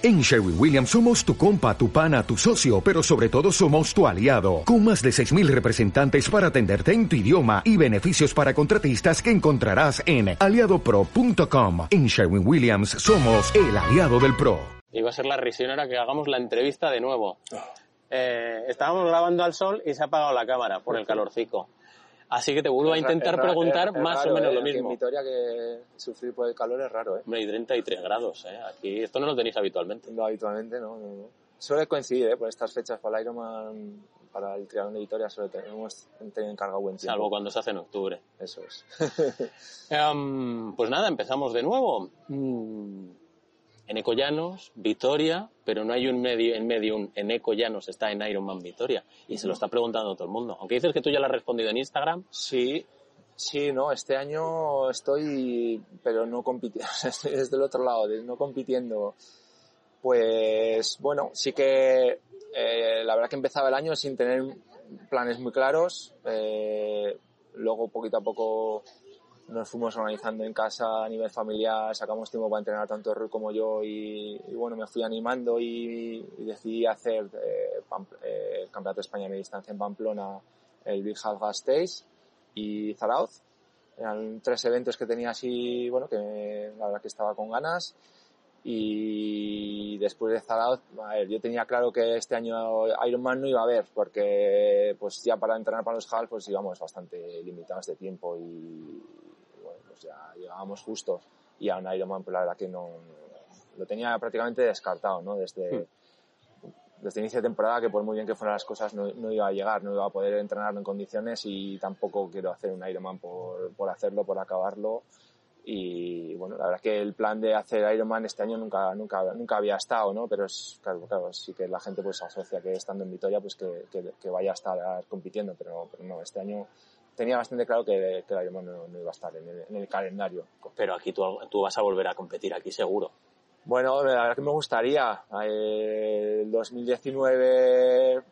En Sherwin Williams somos tu compa, tu pana, tu socio, pero sobre todo somos tu aliado, con más de 6.000 representantes para atenderte en tu idioma y beneficios para contratistas que encontrarás en aliadopro.com. En Sherwin Williams somos el aliado del PRO. Iba a ser la risión ahora que hagamos la entrevista de nuevo. Eh, estábamos grabando al sol y se ha apagado la cámara por el calorcico. Así que te vuelvo a intentar Es preguntar es- es más raro, o menos eh, lo mismo. En Vitoria que sufrir por el calor es raro, ¿eh? Hombre, hay 33 grados, ¿eh? Aquí esto no lo tenéis habitualmente. No, habitualmente no, no, no. Suele coincidir, ¿eh? Por estas fechas para el Ironman, para el triatlón de Vitoria, suele tener, hemos tenido encargado buen tiempo. Salvo cuando se hace en octubre. Eso es. Em, pues nada, empezamos de nuevo. Mm, En Ecollanos, Vitoria, pero no hay un medio en medio, un en Ecollanos está en Ironman Vitoria. Y se lo está preguntando todo el mundo. Aunque dices que tú ya lo has respondido en Instagram, Sí, sí, no, este año estoy, pero no compitiendo, estoy desde el otro lado, no compitiendo. Pues bueno, sí que eh, la verdad que empezaba el año sin tener planes muy claros. eh, luego poquito a poco nos fuimos organizando en casa a nivel familiar, sacamos tiempo para entrenar tanto Rui como yo y, y bueno, me fui animando y, decidí hacer eh, eh, el Campeonato de España de Distancia en Pamplona, el Big Half Gas Days y Zarauz. Eran tres eventos que tenía así, bueno, que la verdad que estaba con ganas. Y después de Zarauz, a ver, yo tenía claro que este año Ironman no iba a haber, porque pues ya para entrenar para los half pues íbamos bastante limitados de tiempo y pues ya llegábamos justos. Y a un Ironman, pues la verdad que no, lo tenía prácticamente descartado, ¿no? Desde, desde inicio de temporada que por muy bien que fueran las cosas no, no iba a llegar, no iba a poder entrenarlo en condiciones y tampoco quiero hacer un Ironman por, por hacerlo, por acabarlo. Y bueno, la verdad es que el plan de hacer Ironman este año nunca, nunca, nunca había estado, ¿no? Pero es, claro, claro, sí que la gente pues asocia que estando en Vitoria pues que, que, que vaya a estar compitiendo, pero, pero no, este año tenía bastante claro que, que el Ironman no, no iba a estar en el, en el calendario. pero aquí tú, tú vas a volver a competir, aquí seguro. Bueno, la verdad que me gustaría. Eh, El 2019,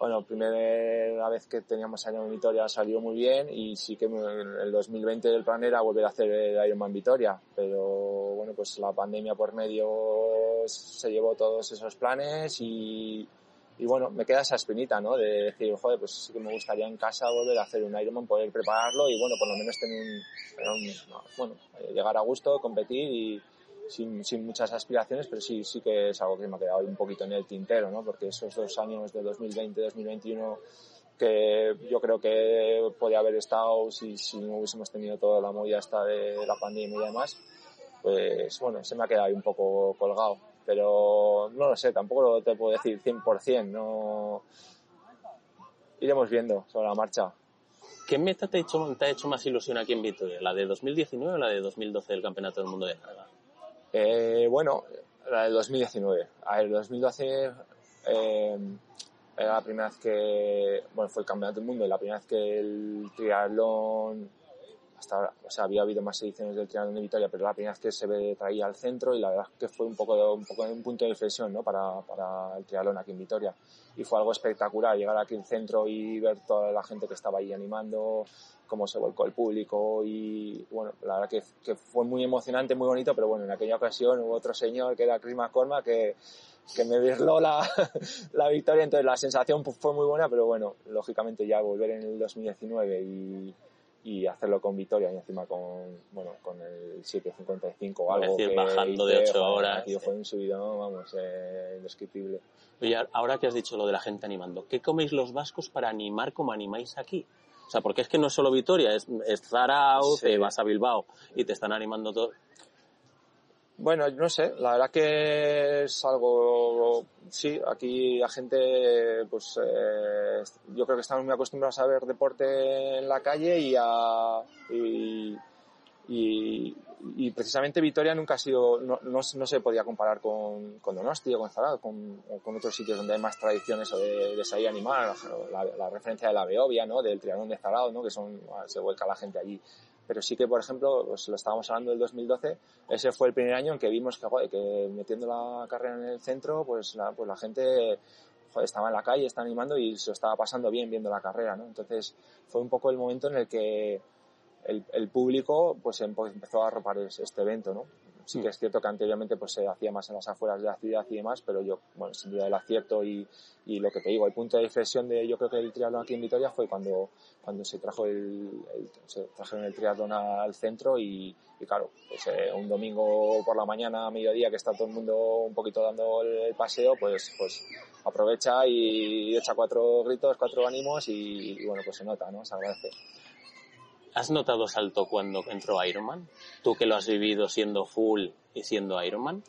bueno, primera vez que teníamos Ironman Vitoria salió muy bien y sí que el 2020 el plan era volver a hacer el Ironman Vitoria, pero bueno, pues la pandemia por medio se llevó todos esos planes y, y bueno, me queda esa espinita, ¿no? De decir, joder, pues sí que me gustaría en casa volver a hacer un Ironman, poder prepararlo y bueno, por lo menos tener un, un- bueno, eh, llegar a gusto, competir y sin, sin muchas aspiraciones, pero sí, sí que es algo que me ha quedado un poquito en el tintero, ¿no? Porque esos dos años de 2020-2021 que yo creo que podía haber estado si, si no hubiésemos tenido toda la movida esta de la pandemia y demás, pues bueno, se me ha quedado ahí un poco colgado. Pero no lo sé, tampoco te puedo decir 100%, no... Iremos viendo sobre la marcha. ¿Qué meta te ha, hecho, te ha hecho más ilusión aquí en Vitoria? ¿La de 2019 o la de 2012 del Campeonato del Mundo de Carga? Eh, bueno, la del 2019. A ver, el 2012 eh, era la primera vez que, bueno, fue el campeonato del mundo y la primera vez que el triatlón, hasta ahora, o sea, había habido más ediciones del triatlón de Vitoria, pero la primera vez que se ve- traía al centro y la verdad que fue un poco, un poco un punto de inflexión, ¿no? Para, para el triatlón aquí en Vitoria. Y fue algo espectacular llegar aquí al centro y ver toda la gente que estaba ahí animando, cómo se volcó el público y bueno, la verdad que, que fue muy emocionante, muy bonito, pero bueno, en aquella ocasión hubo otro señor que era Chris McCormack que, que me virló la, la victoria, entonces la sensación pues, fue muy buena, pero bueno, lógicamente ya volver en el 2019 y, y hacerlo con victoria y encima con, bueno, con el 7.55 o algo. Es decir, que bajando de hice, ocho joder, horas, aquello sí. fue un subidón, vamos, eh, indescriptible. Oye, ahora que has dicho lo de la gente animando, ¿qué coméis los vascos para animar como animáis aquí? O sea, porque es que no es solo Vitoria, es, es Zarauz, Sí. eh, vas a Bilbao y te están animando todo. Bueno, no sé, la verdad que es algo, sí, aquí la gente, pues eh, yo creo que estamos muy acostumbrados a ver deporte en la calle y a, y, y, y precisamente Vitoria nunca ha sido, no, no, no se podía comparar con, con Donosti o con Zaragoza, con, con otros sitios donde hay más tradiciones de, de salir a animar, la, la referencia de la Beovia, ¿no? del triatlón de Zaragoza, ¿no? que son, se vuelca la gente allí. Pero sí que, por ejemplo, pues lo estábamos hablando del 2012, ese fue el primer año en que vimos que, joder, que metiendo la carrera en el centro, pues la, pues la gente joder, estaba en la calle, estaba animando y se lo estaba pasando bien viendo la carrera, ¿no? Entonces fue un poco el momento en el que el, el público pues empo- empezó a arropar es- este evento, ¿no? Sí que es cierto que anteriormente pues se hacía más en las afueras de la ciudad y demás, pero yo, bueno, sin duda el acierto y, y lo que te digo, el punto de inflexión de yo creo que el triatlón aquí en Vitoria fue cuando, cuando se trajo el, el se trajeron el triatlón al centro y, y claro, pues eh, un domingo por la mañana, a mediodía, que está todo el mundo un poquito dando el, paseo, pues, pues aprovecha y echa cuatro gritos, cuatro ánimos y, y bueno, pues se nota, ¿no? Se agradece. ¿Has notado salto cuando entró Ironman? Tú que lo has vivido siendo full y siendo Ironman.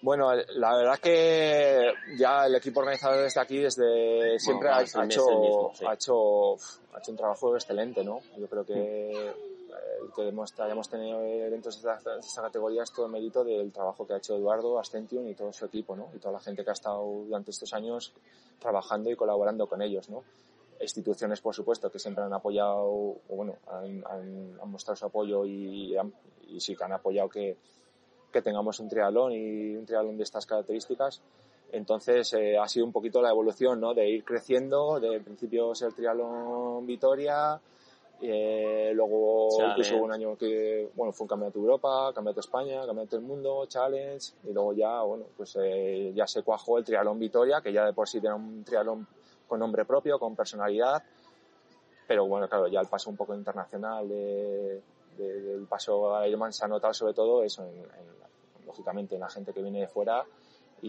Bueno, la verdad que ya el equipo organizador desde aquí, desde siempre Bueno, ha, hecho, el mismo, sí. ha hecho, ha hecho un trabajo excelente, ¿no? Yo creo que el que hemos, hayamos tenido eventos de esta, de esta categoría es todo mérito del trabajo que ha hecho Eduardo, Ascension y todo su equipo, ¿no? Y toda la gente que ha estado durante estos años trabajando y colaborando con ellos, ¿no? Instituciones, por supuesto, que siempre han apoyado, o bueno, han, han, han mostrado su apoyo y, han- y sí que han apoyado que, que tengamos un triatlón y un triatlón de estas características. Entonces eh, ha sido un poquito la evolución, ¿no? De ir creciendo, de principio ser triatlón Vitoria, eh, luego Challenge. incluso hubo un año que, bueno, fue un campeonato de Europa, campeonato de España, campeonato del mundo, challenge, y luego ya, bueno, pues eh, ya se cuajó el triatlón Vitoria, que ya de por sí era un triatlón con nombre propio, con personalidad, pero bueno, claro, ya el paso un poco internacional de, de- del paso a Ironman se ha notado sobre todo eso, en, en- lógicamente en la gente que viene de fuera y,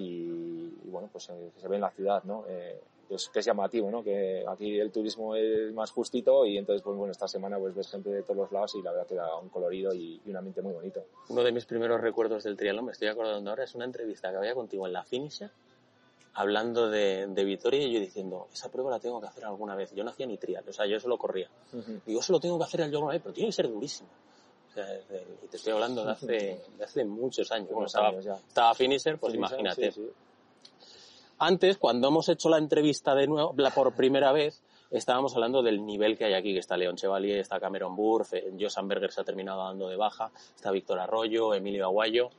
y bueno, pues eh, se ve en la ciudad, ¿no? Eh, que es, que es llamativo, ¿no? Que aquí el turismo es más justito y entonces, pues bueno, esta semana pues ves gente de todos los lados y la verdad que da un colorido y, y un ambiente muy bonito. Uno de mis primeros recuerdos del triatlón, me estoy acordando ahora, es una entrevista que había contigo en la Finisher, hablando de, de Vitoria y yo diciendo, esa prueba la tengo que hacer alguna vez. Yo no hacía ni trial, o sea, yo solo corría. Digo, eso lo tengo que hacer alguna vez, pero tiene que ser durísimo. O sea, de- y te estoy hablando de hace, de hace muchos años. Bueno, estaba, años ya. estaba Finisher, pues imagínate. sí, sí. Antes, cuando hemos hecho la entrevista de nuevo, la por primera vez, estábamos hablando del nivel que hay aquí, que está León Chevalier, está Cameron Burf, eh, Joe Sandberger se ha terminado dando de baja, está Víctor Arroyo, Emilio Aguayo.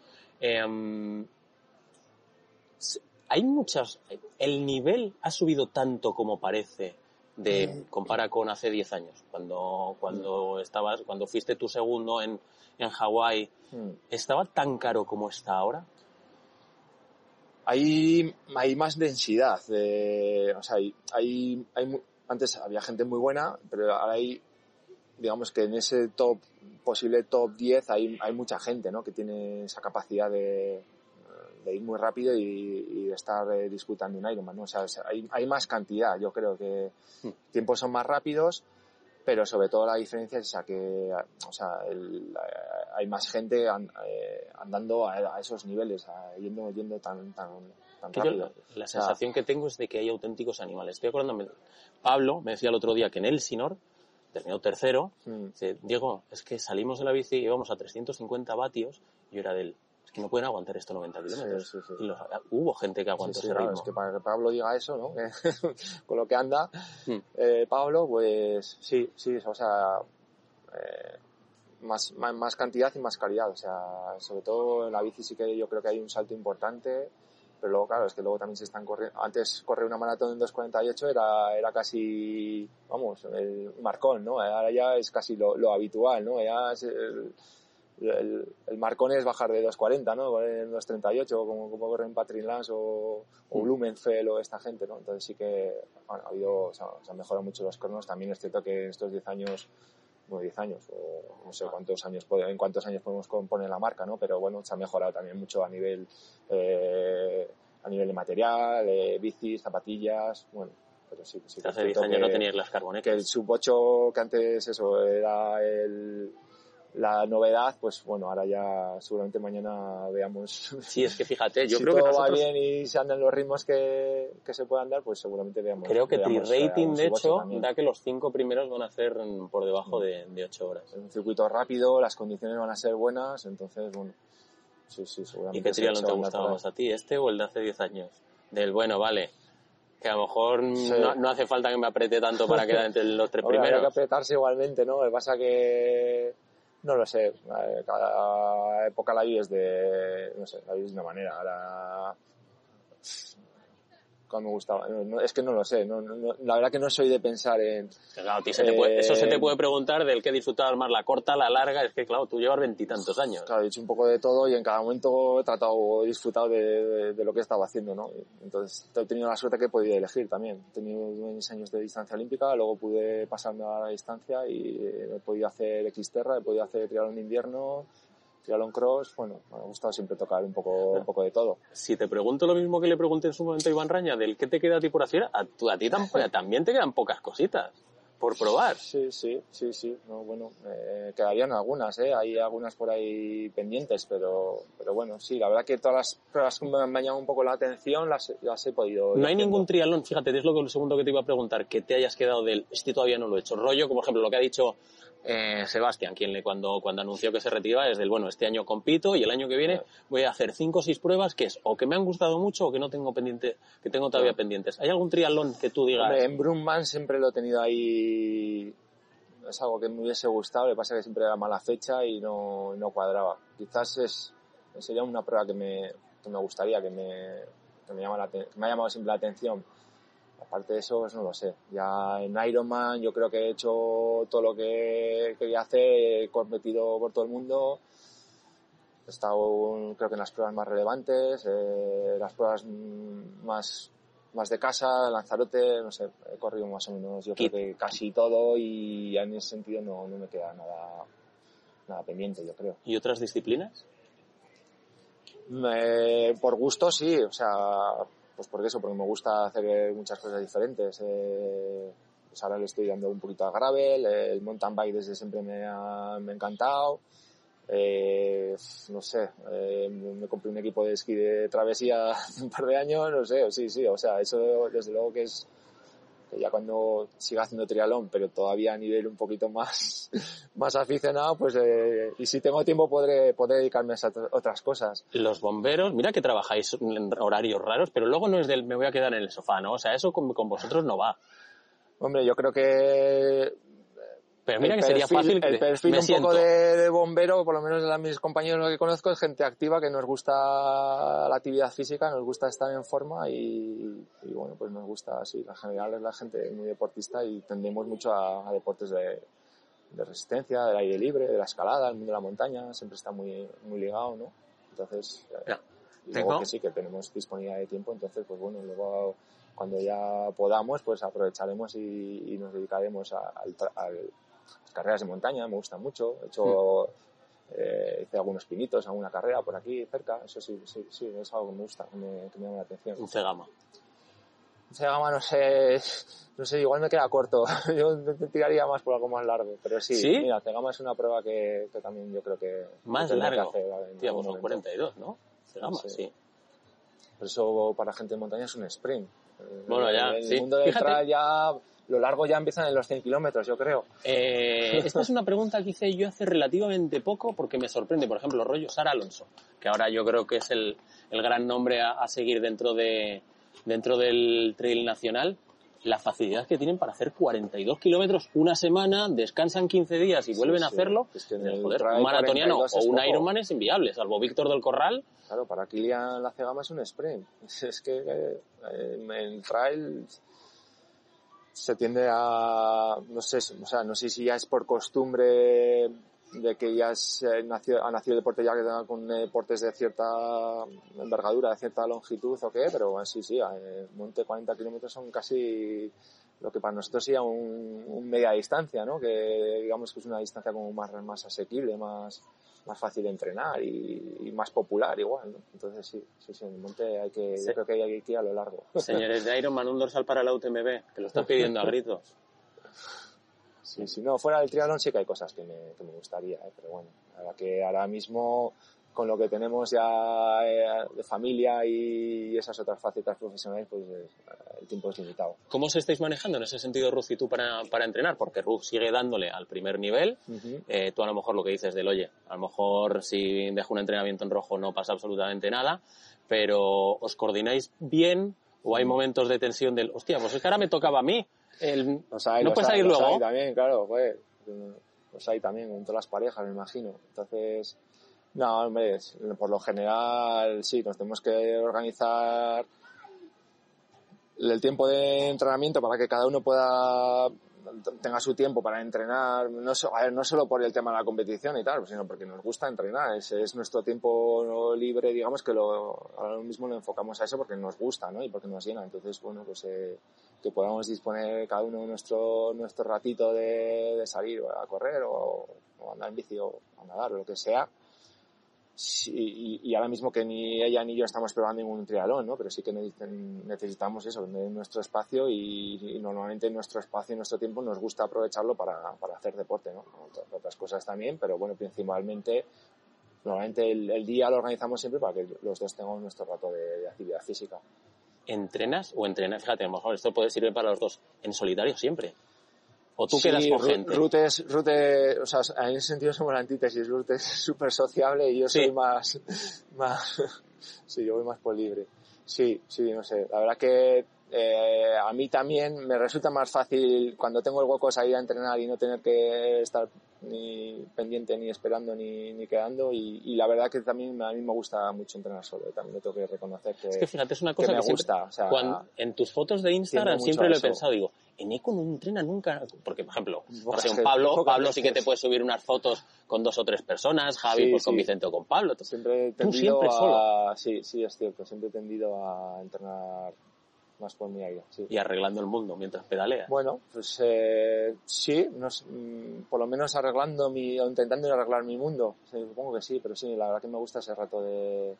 S- hay muchas... El nivel ha subido tanto como parece de compara con hace 10 años, cuando, cuando estabas, cuando fuiste tu segundo en, en Hawái, Mm. ¿estaba tan caro como está ahora? hay, hay más densidad. de- o sea, hay, hay, antes había gente muy buena, pero ahora hay, digamos que en ese top, posible top 10 hay, hay mucha gente, ¿no? Que tiene esa capacidad de, de ir muy rápido y, y de estar eh, disputando un Ironman, ¿no? O sea, hay, hay más cantidad, yo creo que Hmm. tiempos son más rápidos, pero sobre todo la diferencia es esa que, o sea, el- hay más gente eh, andando a, a esos niveles, a- yendo, yendo tan, tan, tan Que yo rápido. la, O sea, sensación que tengo es de que hay auténticos animales. Estoy acordándome, Pablo me decía el otro día que en Elsinor, terminó tercero, mm, dice, Diego, es que salimos de la bici y íbamos a 350 vatios, y yo era del, no pueden aguantar esto 90 kilómetros. Sí, sí, sí. Hubo gente que aguantó ese ritmo. es que para que Pablo diga eso, ¿no? Con lo que anda, Hmm. eh, Pablo, pues sí, sí, o sea, eh, más, más, más cantidad y más calidad, o sea, sobre todo en la bici sí que yo creo que hay un salto importante, pero luego, claro, es que luego también se están corriendo, antes correr una maratón en 2.48 era, era casi, vamos, el marcón, ¿no? Ahora ya es casi lo, lo habitual, ¿no? Ya es el, el, el marcón es bajar de 2.40, ¿no? En 2.38, como, como corren Patrick Lance o, o Mm. Blumenfeld o esta gente, ¿no? Entonces sí que, bueno, ha habido, o sea, se han mejorado mucho los cronos. También es cierto que en estos 10 años, bueno, 10 años, o no sé cuántos años, en cuántos años podemos poner la marca, ¿no? Pero bueno, se ha mejorado también mucho a nivel, eh, a nivel de material, eh, bicis, zapatillas, bueno, pero sí, sí que Hace 10 cierto años no que- tenías las que carbonecas. el sub 8 que antes eso era el, la novedad, pues bueno, ahora ya seguramente mañana veamos Sí, es que fíjate, yo si creo que todo nosotros, va bien y se andan los ritmos que, que se puedan dar, pues seguramente veamos. creo que eh, de un sub 8 hecho, da que los cinco primeros van a hacer por debajo de, de 8 horas. Es un circuito rápido, las condiciones van a ser buenas, entonces bueno, sí, sí, seguramente. ¿Y qué triatlón te gustaba más a ti, este o el de hace 10 años? Del bueno, vale, que a lo mejor Sí. no, no hace falta que me apriete tanto para quedar entre los tres Hombre, habría que primeros. apretarse igualmente, ¿no? Lo que pasa que, no lo sé, cada época la vives de, no sé, la vives de una manera. Ahora, cuál me gustaba. No, no, es que no lo sé. No, la verdad que no soy de pensar en. Claro, tío, se te puede- eso se te Eh, puede preguntar del que disfrutabas más, la corta, la larga. Es que, claro, tú llevas veintitantos años. Claro, he hecho un poco de todo y en cada momento he tratado, he disfrutado de, de- de lo que estaba haciendo, ¿no? Entonces he tenido la suerte que he podido elegir también. He tenido mis años de distancia olímpica, luego pude pasarme a la distancia y he podido hacer Xterra, he podido hacer triatlón de invierno, triatlón cross, bueno, me ha gustado siempre tocar un poco, un poco de todo. Si te pregunto lo mismo que le pregunté en su momento a Iván Raña, del qué te queda a ti por hacer, a, a ti tam- también te quedan pocas cositas por probar. Sí, sí, sí, sí. No, bueno, eh, quedarían algunas, ¿eh? Hay algunas por ahí pendientes, pero, pero bueno, sí, la verdad que todas las pruebas que me han llamado un poco la atención las, las he podido. No hay haciendo. ningún triatlón, fíjate, es lo, que- lo segundo que te iba a preguntar, que te hayas quedado del, este todavía no lo he hecho. Rollo, como por ejemplo lo que ha dicho eh, Sebastián, quien le, cuando, cuando anunció que se retiraba, es del, bueno, este año compito y el año que viene voy a hacer cinco o seis pruebas que es o que me han gustado mucho o que no tengo pendiente, que tengo todavía pendientes. ¿Hay algún triatlón que tú digas? Hombre, en Brumman siempre lo he tenido ahí. Es algo que me hubiese gustado, lo que pasa que siempre era mala fecha y no, no cuadraba. Quizás es, sería una prueba que me, que me gustaría, que me, que me, llama la que me ha llamado siempre la atención. Aparte de eso, pues no lo sé. Ya en Ironman yo creo que he hecho todo lo que quería hacer, he competido por todo el mundo. He estado, creo que en las pruebas más relevantes, eh, las pruebas mm, más, más de casa, Lanzarote, no sé, he corrido más o menos, yo creo que casi todo y en ese sentido no, no me queda nada, nada pendiente, yo creo. ¿Y otras disciplinas? Eh, por gusto sí, o sea, pues por eso, porque me gusta hacer eh, muchas cosas diferentes. Eh, pues ahora le estoy dando un poquito a gravel, el mountain bike desde siempre me ha, encantado. Eh, no sé, me compré un equipo de esquí de travesía hace un par de años, no sé, sí, sí, o sea, eso desde luego que es que ya cuando siga haciendo triatlón, pero todavía a nivel un poquito más, más aficionado, pues eh, y si tengo tiempo podré, podré dedicarme a otras cosas. Los bomberos, mira que trabajáis en horarios raros, pero luego no es del me voy a quedar en el sofá, ¿no? O sea, eso con, con vosotros no va. Hombre, yo creo que Pero mira el que sería fácil el perfil me un siento. poco de, de bombero, por lo menos de mis compañeros que conozco, es gente activa que nos gusta la actividad física, nos gusta estar en forma y, y bueno, pues nos gusta, sí, en general es la gente muy deportista y tendemos mucho a, a deportes de, de resistencia, del aire libre, de la escalada, el mundo de la montaña, siempre está muy, muy ligado, ¿no? Entonces, eh, Ya. y Tengo- luego que sí, que tenemos disponibilidad de tiempo, entonces, pues bueno, luego cuando ya podamos, pues aprovecharemos y, y nos dedicaremos a, al- las carreras de montaña, me gustan mucho. He hecho, eh, hice algunos pinitos, alguna carrera por aquí cerca, eso sí, sí, sí, es algo que me gusta, que me, que me llama la atención. Un cegama. Ese gama, no sé, no sé, igual me queda corto. Yo tiraría más por algo más largo, pero sí, ¿Sí? mira, Cegama es una prueba que, que también yo creo que... Más que tendré que largo. hacer Tía, pues son momento. 42, ¿no? Cegama, Sí. sí. Por eso para gente de montaña es un sprint. Bueno, ya, En el sí. mundo del Fíjate. trail ya, lo largo ya empiezan en los 100 kilómetros, yo creo. Eh, esta es una pregunta que hice yo hace relativamente poco porque me sorprende, por ejemplo, rollo Sara Alonso, que ahora yo creo que es el, el gran nombre a, a seguir dentro de dentro del trail nacional. La facilidad que tienen para hacer 42 kilómetros una semana, descansan 15 días y Sí, vuelven a sí. hacerlo. Es que joder, un maratoniano 42 o un. Ironman es inviable, salvo Víctor del Corral. Claro, para Kilian la Cegama es un sprint. Es que eh, en trail se tiende a, no sé, o sea, no sé si ya es por costumbre de que ya es, eh, nació- ha nacido el deporte ya que con deportes de cierta envergadura, de cierta longitud o qué, pero bueno, sí, sí, eh, monte 40 kilómetros son casi lo que para nosotros sería un, un media distancia, ¿no? Que digamos que es una distancia como más, más asequible, más, más fácil de entrenar y, y más popular igual, ¿no? Entonces sí, sí, sí, en el monte hay que, Sí. yo creo que hay que ir a lo largo. Señores de Ironman, un dorsal para la UTMB, que lo están pidiendo a gritos. Sí, si no, fuera del triatlón sí que hay cosas que me, que me gustaría, ¿eh? pero bueno, ahora que ahora mismo con lo que tenemos ya eh, de familia y esas otras facetas profesionales, pues eh, el tiempo es limitado. ¿Cómo os estáis manejando en ese sentido, Ruth, y tú para, para entrenar? Porque Ruth sigue dándole al primer nivel. Eh, tú a lo mejor lo que dices del, oye, a lo mejor si dejo un entrenamiento en rojo no pasa absolutamente nada, pero ¿os coordináis bien o hay momentos de tensión del, hostia, pues es que ahora me tocaba a mí? El, Los hay, ¿No los puedes hay, salir los luego? hay también, claro, joder. Los hay también, en todas las parejas, me imagino. Entonces, no, hombre, por lo general sí, nos tenemos que organizar el tiempo de entrenamiento para que cada uno pueda tenga su tiempo para entrenar, no, a no solo por el tema de la competición y tal, sino porque nos gusta entrenar, es, es nuestro tiempo libre, digamos que lo, ahora mismo lo enfocamos a eso porque nos gusta, ¿no? Y porque nos llena, entonces, bueno, pues eh, que podamos disponer cada uno nuestro, nuestro ratito de, de salir a correr o, o andar en bici o a nadar o lo que sea, Y, ahora mismo que ni ella ni yo estamos probando ningún triatlón, ¿no? Pero sí que necesitamos eso, nuestro espacio y, normalmente nuestro espacio y nuestro tiempo nos gusta aprovecharlo para, para hacer deporte, ¿no? Otras cosas también, pero bueno, principalmente, normalmente el, día lo organizamos siempre para que los dos tengamos nuestro rato de, actividad física. ¿Entrenas o entrenas? Fíjate, mejor esto puede servir para los dos. ¿En solitario siempre? ¿O tú quedas con gente? Rute Rute, o sea, en ese sentido somos la antítesis. Rute es súper sociable y yo soy más, más, sí, yo voy más por libre. Sí, sí, no sé. La verdad que eh, a mí también me resulta más fácil cuando tengo el hueco salir a entrenar y no tener que estar ni pendiente ni esperando ni, ni quedando y, la verdad que también a mí me gusta mucho entrenar solo también lo tengo que reconocer que, es que fíjate es una cosa que, me gusta o sea, en tus fotos de Instagram siempre lo he pensado digo en Eco no entrena nunca porque por ejemplo un Pablo Pablo sí que te puedes subir unas fotos con dos o tres personas Javi pues con Vicente o con Pablo siempre he tendido a... solo sí sí es cierto siempre he tendido a entrenar más por mi. Sí. Y arreglando el mundo mientras pedalea. Bueno, pues eh, sí, mm, por lo menos arreglando mi, o intentando arreglar mi mundo. supongo que sí, pero sí, la verdad que me gusta ese rato de,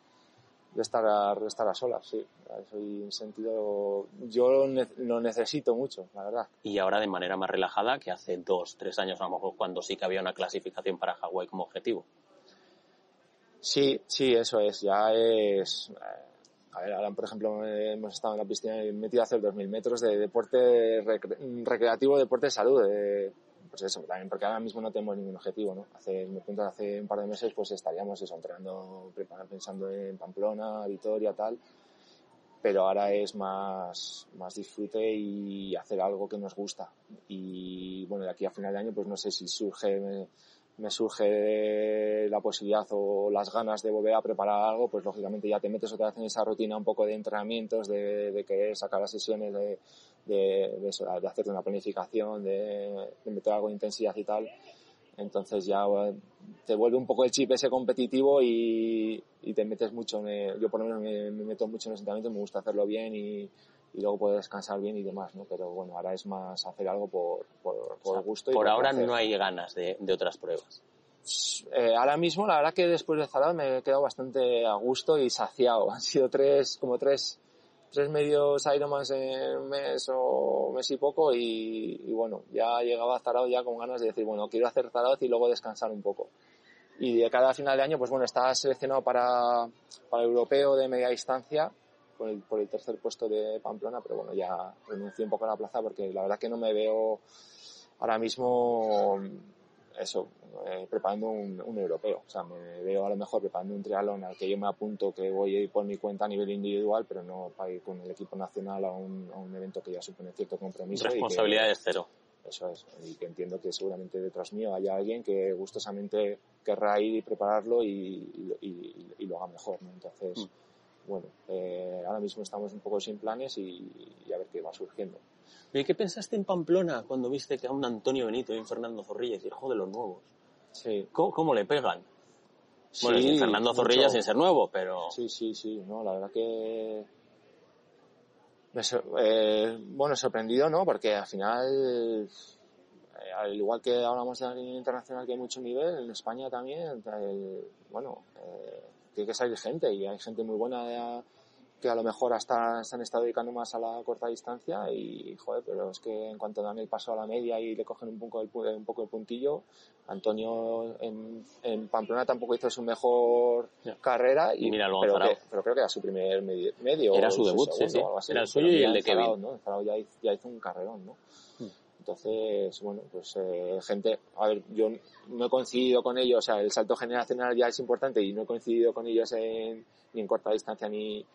de estar, a, de estar a solas, sí. Soy en sentido, yo lo necesito mucho, la verdad. Y ahora de manera más relajada que hace dos, tres años a lo mejor cuando sí que había una clasificación para Hawái como objetivo. Sí, sí, eso es. Ya es, a ver, ahora por ejemplo hemos estado en la piscina y metido a hacer 2.000 metros de deporte recreativo, deporte de salud. Pues eso, también porque ahora mismo no tenemos ningún objetivo, ¿no? Hace, me hace un par de meses pues estaríamos eso, entrenando, pensando en Pamplona, Vitoria, tal. Pero ahora es más, más disfrute y hacer algo que nos gusta. Y bueno, de aquí a final de año pues no sé si surge me surge la posibilidad o las ganas de volver a preparar algo, pues lógicamente ya te metes otra vez en esa rutina un poco de entrenamientos, de, de querer sacar las sesiones, de, de, de, eso, de hacer una planificación, de, meter algo de intensidad y tal. Entonces ya te vuelve un poco el chip ese competitivo y, y te metes mucho, en yo por lo menos me, me meto mucho en los entrenamientos, me gusta hacerlo bien y, y luego puedes descansar bien y demás, ¿no? Pero bueno, ahora es más hacer algo por, por, por gusto. Y por, ahora no hay ganas de, de otras pruebas. Eh, ahora mismo, la verdad que después de Zarao me he quedado bastante a gusto y saciado. Han sido tres, como tres, tres medios Ironmans en un mes o mes y poco y, y bueno, ya llegaba a Zarao ya con ganas de decir, bueno, quiero hacer Zarao y luego descansar un poco. Y de cada final de año, pues bueno, estaba seleccionado para, para el europeo de media distancia por el, por el tercer puesto de Pamplona, pero bueno, ya renuncié un poco a la plaza porque la verdad que no me veo ahora mismo eso, eh, preparando un, un, europeo. O sea, me veo a lo mejor preparando un triatlón al que yo me apunto que voy a ir por mi cuenta a nivel individual, pero no para ir con el equipo nacional a un, a un evento que ya supone cierto compromiso. Responsabilidades cero. Eso es, y que entiendo que seguramente detrás mío haya alguien que gustosamente querrá ir y prepararlo y, y, y lo haga mejor, ¿no? Entonces, mm bueno, eh, ahora mismo estamos un poco sin planes y, a ver qué va surgiendo. ¿Y qué pensaste en Pamplona cuando viste que a un Antonio Benito y un Fernando Zorrilla, hijo de los nuevos? Sí. ¿Cómo, le pegan? bueno, Fernando Zorrilla sin ser nuevo, pero... Sí, sí, sí, no, la verdad que... Eh, bueno, sorprendido, ¿no? Porque al final, eh, al igual que hablamos de la línea internacional que hay mucho nivel, en España también, bueno, eh, tiene que salir gente y hay gente muy buena que a lo mejor hasta se han estado dedicando más a la corta distancia y joder, pero es que en cuanto dan el paso a la media y le cogen un poco el, un poco el puntillo, Antonio en, en Pamplona tampoco hizo su mejor carrera y pero, pero, creo que era su primer medio, era su debut, sí, sí. era el suyo y el de Kevin. ¿no? ya, ya hizo un carrerón, ¿no? Entonces, bueno, pues eh, gente, a ver, yo no he coincidido con ellos, o sea, el salto generacional ya es importante y no he coincidido con ellos en, ni en corta distancia ni,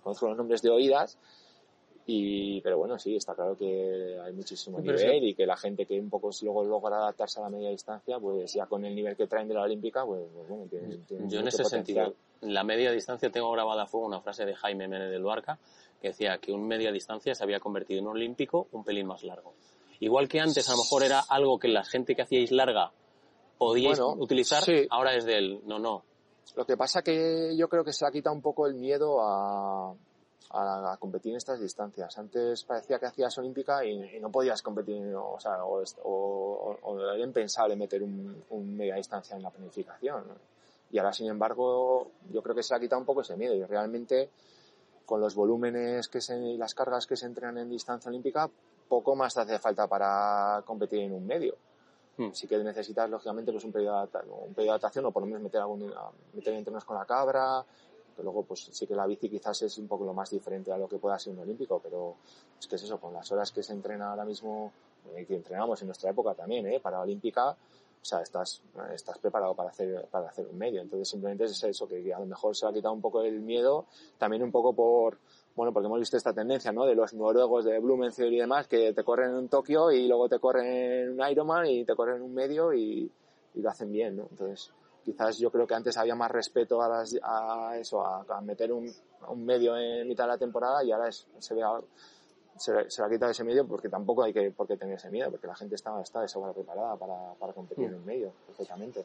conozco los nombres de oídas, Y, pero bueno, sí, está claro que hay muchísimo Sí, nivel sí. y que la gente que un poco luego logra adaptarse a la media distancia, pues ya con el nivel que traen de la olímpica, pues, pues bueno, tienen, tienen Yo en ese potencial. sentido, en la media distancia tengo grabada a fuego una frase de Jaime Mene del Barca que decía que un media distancia se había convertido en un olímpico un pelín más largo. Igual que antes a lo mejor era algo que la gente que hacíais larga podíais Bueno, utilizar, sí. ahora es del no, no. Lo que pasa que yo creo que se ha quitado un poco el miedo a, competir en estas distancias. Antes parecía que hacías olímpica y, no podías competir, o, sea, o, era impensable meter un, un media distancia en la planificación. Y ahora, sin embargo, yo creo que se ha quitado un poco ese miedo y realmente con los volúmenes que se, y las cargas que se entrenan en distancia olímpica, poco más te hace falta para competir en un medio. Hmm. Sí que necesitas, lógicamente, pues un periodo de, un periodo de adaptación o por lo menos meter, algún, meter entrenos con la cabra, que luego pues sí que la bici quizás es un poco lo más diferente a lo que pueda ser un olímpico, pero es que es eso, con las horas que se entrena ahora mismo, eh, que entrenamos en nuestra época también, ¿eh? para olímpica, o sea, estás, estás preparado para hacer, para hacer un medio. Entonces simplemente es eso, que a lo mejor se ha quitado un poco el miedo, también un poco por, bueno, porque hemos visto esta tendencia, ¿no? De los noruegos de Blumenfeld y demás, que te corren en Tokio y luego te corren en un Ironman y te corren en un medio y, y lo hacen bien, ¿no? Entonces, quizás yo creo que antes había más respeto a, las, a eso, a, a meter un, a un medio en mitad de la temporada y ahora es, se ve se, se le ha quitado ese medio porque tampoco hay que por qué tener ese miedo, porque la gente está, está de sobra preparada para, para competir en un medio, perfectamente.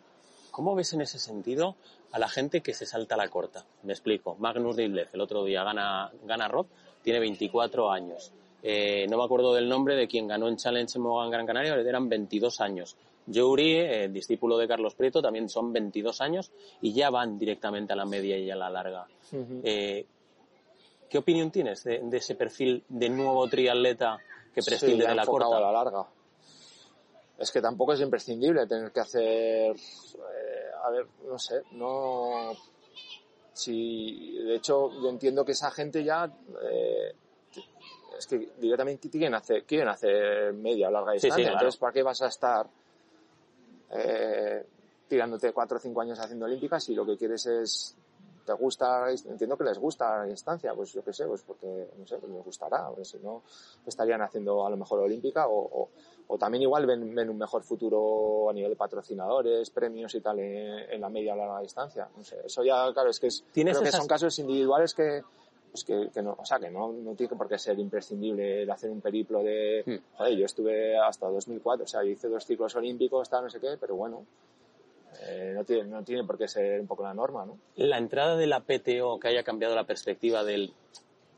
¿Cómo ves en ese sentido a la gente que se salta la corta? Me explico. Magnus Riblev el otro día gana, gana Rob, tiene 24 años. Eh, no me acuerdo del nombre de quien ganó en Challenge en Mogan Gran Canaria, eran 22 años. Urie, eh, discípulo de Carlos Prieto, también son 22 años y ya van directamente a la media y a la larga. Eh, ¿Qué opinión tienes de, de ese perfil de nuevo triatleta que prescinde Sí, de la corta? a la larga. Es que tampoco es imprescindible tener que hacer, a ver, no sé, no, si, de hecho, yo entiendo que esa gente ya, eh, es que directamente quieren hacer, quieren hacer media o larga Sí, sí, distancia, claro. entonces ¿para qué vas a estar, eh, tirándote cuatro o cinco años haciendo olímpicas si lo que quieres es te gusta, entiendo que les gusta la distancia, pues yo qué sé, pues porque, no sé, pues les gustará, pues si no, estarían haciendo a lo mejor olímpica o, o, o también igual ven, ven un mejor futuro a nivel de patrocinadores, premios y tal en, en la media o larga distancia, no sé, eso ya, claro, es que es, ¿Tienes creo que esas- son casos individuales que, pues que, que no, o sea, que no, no tiene por qué ser imprescindible el hacer un periplo de, Hmm. joder, yo estuve hasta 2004, o sea, yo hice dos ciclos olímpicos, tal, no sé qué, pero bueno, eh, no, tiene, no tiene por qué ser un poco la norma, ¿no? la entrada de la PTO que haya cambiado la perspectiva del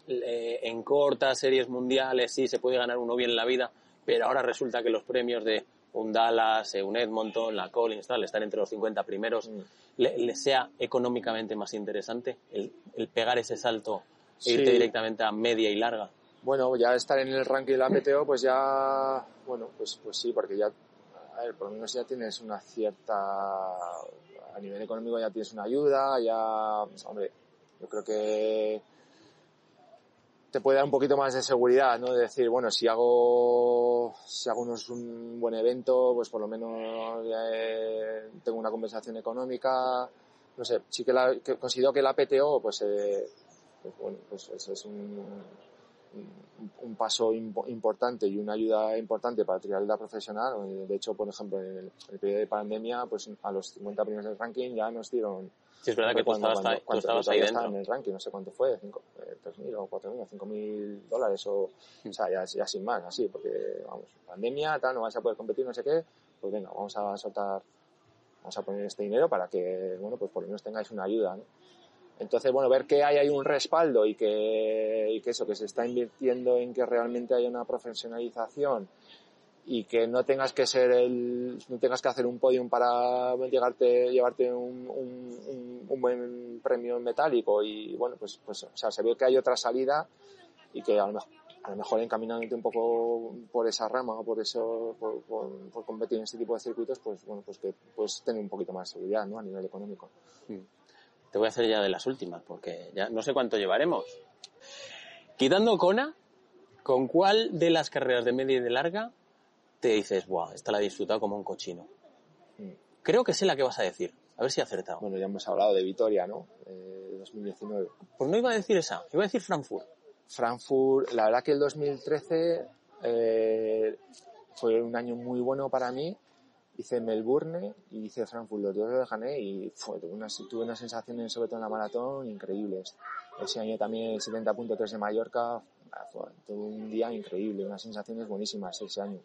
eh, en cortas series mundiales sí se puede ganar uno bien la vida, pero ahora resulta que los premios de un Dallas, eh, un Edmonton, la Collins, tal, estar entre los 50 primeros, Mm. le, le sea económicamente más interesante el, el pegar ese salto e irte directamente a media y larga. Bueno, ya estar en el ranking de la PTO, pues ya, bueno, pues, pues sí, porque ya, por lo menos ya tienes una cierta, a nivel económico ya tienes una ayuda, ya, hombre, yo creo que te puede dar un poquito más de seguridad, ¿no? De decir, bueno, si hago, si hago unos, un buen evento, pues por lo menos eh, tengo una compensación económica, no sé, sí que, la, que considero que la PTO, pues, eh, pues bueno, pues eso es un, un, paso impo- importante y una ayuda importante para el triatleta profesional. De hecho, por ejemplo, en el, el periodo de pandemia, pues a los 50 primeros del ranking ya nos dieron Sí, es verdad que tú cuando- estabas, cuando- tú cuando estabas ahí dentro. estaba en el ranking, no sé cuánto fue, cinco, eh, 3.000 o 4.000 o 5.000 dólares o, o sea, ya, ya sin más, así, porque, vamos, pandemia, tal, no vas a poder competir, no sé qué, pues venga, vamos a soltar, vamos a poner este dinero para que, bueno, pues por lo menos tengáis una ayuda, ¿no? Entonces, bueno, ver que hay ahí un respaldo y que, y que eso, que se está invirtiendo en que realmente haya una profesionalización y que no tengas que ser el, no tengas que hacer un podium para llegarte, llevarte un, un, un- un buen premio metálico y bueno, pues, pues, o sea, se ve que hay otra salida y que a lo mejor, a lo mejor encaminándote un poco por esa rama o por eso, por, por, por competir en este tipo de circuitos, pues bueno, pues que puedes tener un poquito más de seguridad, ¿no? A nivel económico. Te voy a hacer ya de las últimas, porque ya no sé cuánto llevaremos. Quitando Kona, ¿con cuál de las carreras de media y de larga te dices, buah, esta la he disfrutado como un cochino? Mm. Creo que sé la que vas a decir. A ver si he acertado. Bueno, ya hemos hablado de Vitoria, ¿no? Eh, 2019. Pues no iba a decir esa, iba a decir Frankfurt. Frankfurt, la verdad que el 2013 eh, fue un año muy bueno para mí. Hice Melbourne y hice Frankfurt, los dos los gané y fue, tuve, unas, tuve unas sensaciones, sobre todo en la maratón, increíbles. Ese año también el 70.3 de Mallorca, fue, tuve un día increíble, unas sensaciones buenísimas ese año.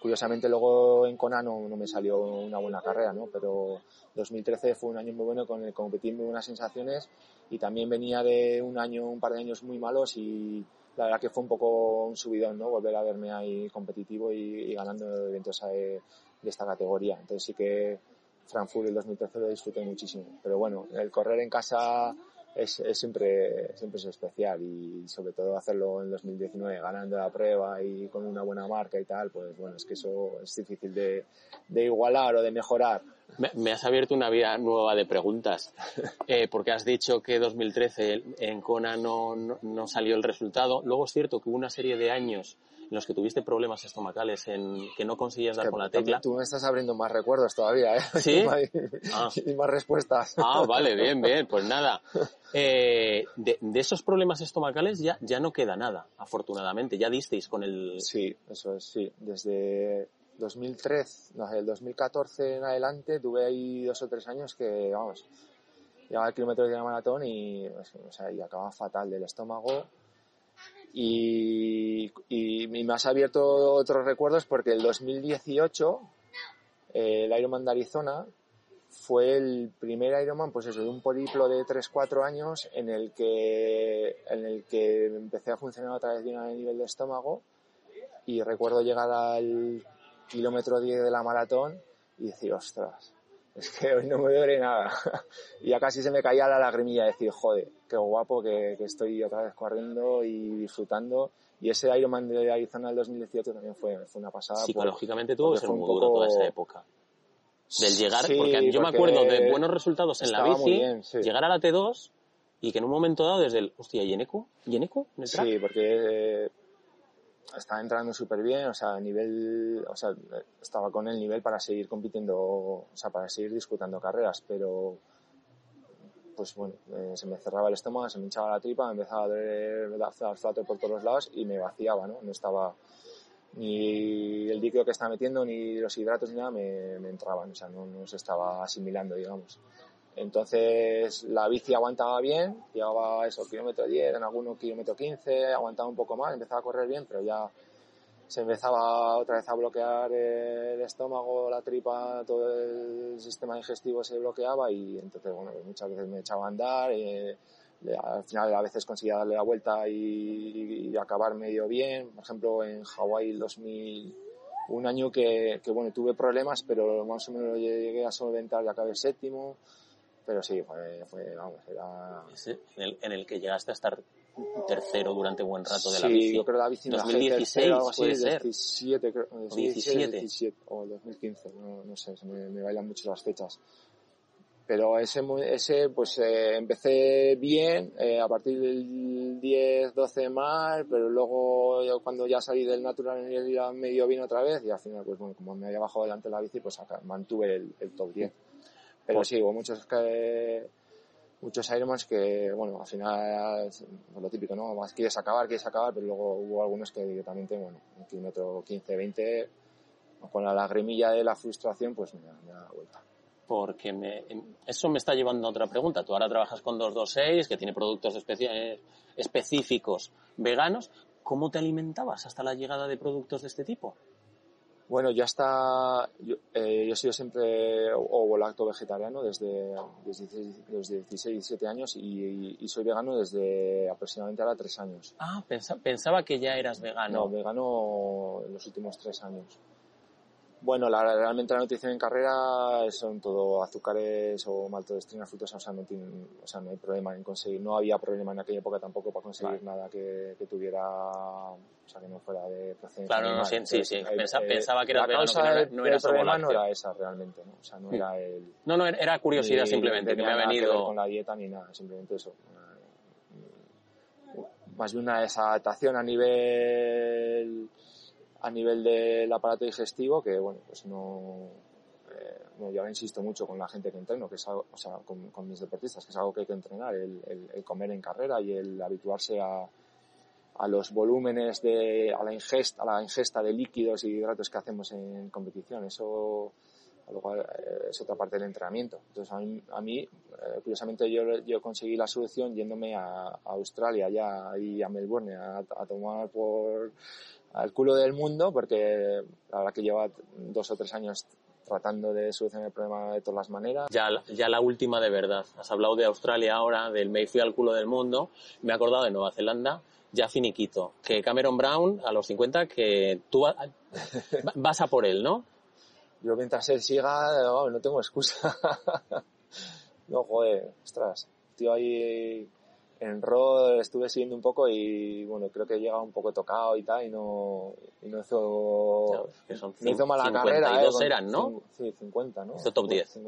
Curiosamente luego en Kona no, no, me salió una buena carrera, ¿no? Pero 2013 fue un año muy bueno con el competir muy buenas sensaciones y también venía de un año, un par de años muy malos y la verdad que fue un poco un subidón, ¿no? Volver a verme ahí competitivo y, y ganando eventos de, de, esta categoría. Entonces sí que Frankfurt el 2013 lo disfruté muchísimo. Pero bueno, el correr en casa es, es, siempre, siempre es especial y sobre todo hacerlo en 2019 ganando la prueba y con una buena marca y tal, pues bueno, es que eso es difícil de, de igualar o de mejorar. Me, me, has abierto una vía nueva de preguntas, eh, porque has dicho que 2013 en Kona no, no, no, salió el resultado. Luego es cierto que hubo una serie de años en los que tuviste problemas estomacales, en que no conseguías dar que, con la tecla. Tú me estás abriendo más recuerdos todavía, ¿eh? Sí. y, más, ah. y más respuestas. Ah, vale, bien, bien. Pues nada. Eh, de, de, esos problemas estomacales ya, ya no queda nada, afortunadamente. Ya disteis con el... Sí, eso es, sí. Desde 2003, no, el 2014 en adelante tuve ahí dos o tres años que, vamos, llegaba al kilómetro de la maratón y, o sea, y acababa fatal del estómago. Y, me has abierto otros recuerdos porque el 2018, eh, el Ironman de Arizona, fue el primer Ironman, pues eso, de un poliplo de 3-4 años en el que, en el que empecé a funcionar otra vez bien a nivel de estómago. Y recuerdo llegar al kilómetro 10 de la maratón y decir, ostras, es que hoy no me duele nada. y ya casi se me caía la lagrimilla de decir, joder, qué guapo que, que, estoy otra vez corriendo y disfrutando. Y ese Ironman de Arizona del 2018 también fue, fue una pasada. Psicológicamente tuvo que ser muy duro toda esa época. Del llegar, sí, porque yo porque me acuerdo de buenos resultados en la bici, bien, sí. llegar a la T2 y que en un momento dado desde el, hostia, ¿Yeneco? ¿Yeneco? Sí, porque eh, estaba entrando súper bien, o sea, nivel, o sea, estaba con el nivel para seguir compitiendo, o sea, para seguir disputando carreras, pero pues bueno, eh, se me cerraba el estómago, se me hinchaba la tripa, me empezaba a doler el flato por todos los lados y me vaciaba, ¿no? No estaba ni el líquido que estaba metiendo, ni los hidratos, ni nada me, me entraban, o sea, no, no se estaba asimilando, digamos. Entonces la bici aguantaba bien, llevaba eso, kilómetro 10, en algunos kilómetro 15, aguantaba un poco más, empezaba a correr bien, pero ya se empezaba otra vez a bloquear el estómago, la tripa, todo el sistema digestivo se bloqueaba y entonces, bueno, muchas veces me echaba a andar, y, al final a veces conseguía darle la vuelta y, y acabar medio bien. Por ejemplo, en Hawái el 2000, un año que, que, bueno, tuve problemas, pero más o menos llegué a solventar y acabé séptimo pero sí, fue, fue vamos, era... ¿En el, en el que llegaste a estar tercero durante buen rato de sí, la bici. yo creo la bici 2016 algo así, puede ser. 17, creo, o 17. 17 o 2015, no, no sé, se me, me, bailan mucho las fechas. Pero ese, ese pues eh, empecé bien, eh, a partir del 10, 12 mal, pero luego yo cuando ya salí del natural ya medio bien otra vez y al final pues bueno, como me había bajado delante de la bici pues acá, mantuve el, el top 10. Pero sí, hubo muchos que, muchos Ironmans que, bueno, al final es lo típico, ¿no? Más quieres acabar, quieres acabar, pero luego hubo algunos que directamente, bueno, un kilómetro 15, 20, con la lagrimilla de la frustración, pues me, me da vuelta. Porque me, eso me está llevando a otra pregunta. Tú ahora trabajas con 226, que tiene productos especi específicos veganos. ¿Cómo te alimentabas hasta la llegada de productos de este tipo? Bueno, ya está, yo, eh, yo he sido siempre ovo lacto vegetariano desde, desde, desde 16, 17 años y, y, soy vegano desde aproximadamente ahora tres años. Ah, pensaba, pensaba que ya eras vegano. No, vegano en los últimos tres años. Bueno, la, realmente la nutrición en carrera son todo azúcares o maltodextrina, fructosa, o sea, no tienen, o sea, no hay problema en conseguir, no había problema en aquella época tampoco para conseguir vale. nada que, que, tuviera, o sea, que no fuera de procedencia Claro, no, sí, sí, sí. Pensaba, eh, pensaba que era la vegano, causa que no, del, no era problema no era esa realmente, ¿no? O sea, no era el... No, no, era curiosidad simplemente, que me ha venido... con la dieta ni nada, simplemente eso. Más bien una desadaptación a nivel a nivel del aparato digestivo que, bueno, pues no, eh, yo insisto mucho con la gente que entreno, que es algo, o sea, con, mis deportistas, que es algo que hay que entrenar, el, comer en carrera y el habituarse a, a los volúmenes de, a la ingesta, a la ingesta de líquidos y hidratos que hacemos en competición. Eso, luego eh, es otra parte del entrenamiento. Entonces, a mí, eh, curiosamente, yo, yo conseguí la solución yéndome a, Australia ya y a Melbourne a, tomar por al culo del mundo, porque la verdad que lleva dos o tres años tratando de solucionar el problema de todas las maneras. Ya, ya la última de verdad. Has hablado de Australia ahora, del me fui al culo del mundo. Me he acordado de Nueva Zelanda, ya finiquito. Que Cameron Brown, a los 50, que tú vas a por él, ¿no? Yo mientras él siga, no, tengo excusa. no, joder, ostras. Tío ahí en Raw estuve siguiendo un poco y bueno, creo que llega un poco tocado y tal y no, y no hizo, no hizo mala carrera. ¿eh? eran, ¿no? Sí, 50, ¿no? Hizo top 10.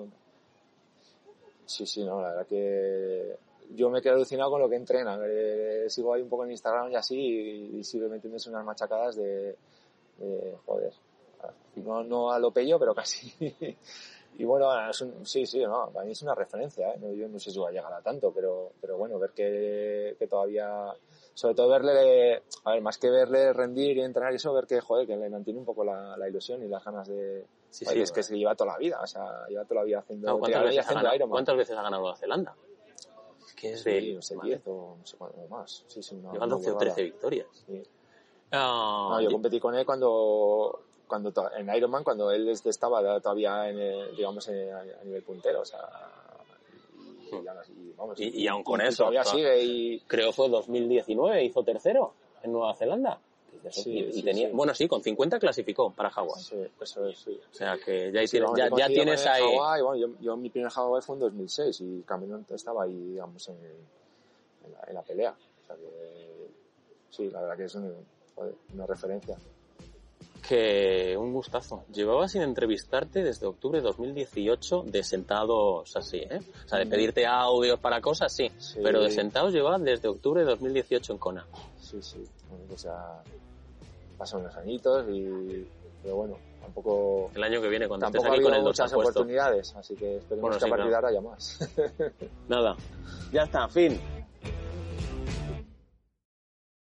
Sí, sí, no, la verdad que yo me quedo alucinado con lo que entrena. Eh, sigo ahí un poco en Instagram y así y, y sigo metiéndose unas machacadas de, de joder. No, no a lo pello, pero casi. Y bueno, es un, sí, sí, no, para mí es una referencia, ¿eh? yo no sé si va a llegar a tanto, pero, pero bueno, ver que, que todavía, sobre todo verle, a ver, más que verle rendir y entrenar y eso, ver que, joder, que le mantiene un poco la, la ilusión y las ganas de, sí, sí, es que se lleva toda la vida, o sea, lleva toda la vida haciendo, ¿cuántas, veces haciendo ha ganado, ¿cuántas veces ha ganado Nueva Zelanda? Es que es de, no sé, 10 o no sé cuánto más. Sí, sí, Llevan 12 o 13 victorias. Sí. Uh, no, yo competí con él cuando cuando en Ironman cuando él estaba todavía en digamos a nivel puntero o sea y, y, vamos, y, aún con eso todavía sigue y creo fue 2019 hizo tercero en Nueva Zelanda. Sí, y tenía bueno sí con 50 clasificó para Hawái. Sí eso es sí. o sea que ya, ya, ya tienes ahí. Hawaii, bueno, yo, yo, mi primer Hawái fue en 2006 y Cameron estaba ahí digamos en, en, la, en la, pelea. O sea que sí la verdad que es un, joder, una referencia que un gustazo. Llevaba sin entrevistarte desde octubre de 2018 de sentados así, ¿eh? O sea, de pedirte audios para cosas, sí, pero de sentados llevaba desde octubre de 2018 en Kona. Sí, sí, pues ya pasan unos añitos y, pero bueno, tampoco... El año que viene, cuando estés aquí con el muchas oportunidades, así que esperemos bueno, que sí, a partir de ahora haya más. Nada, ya está, fin.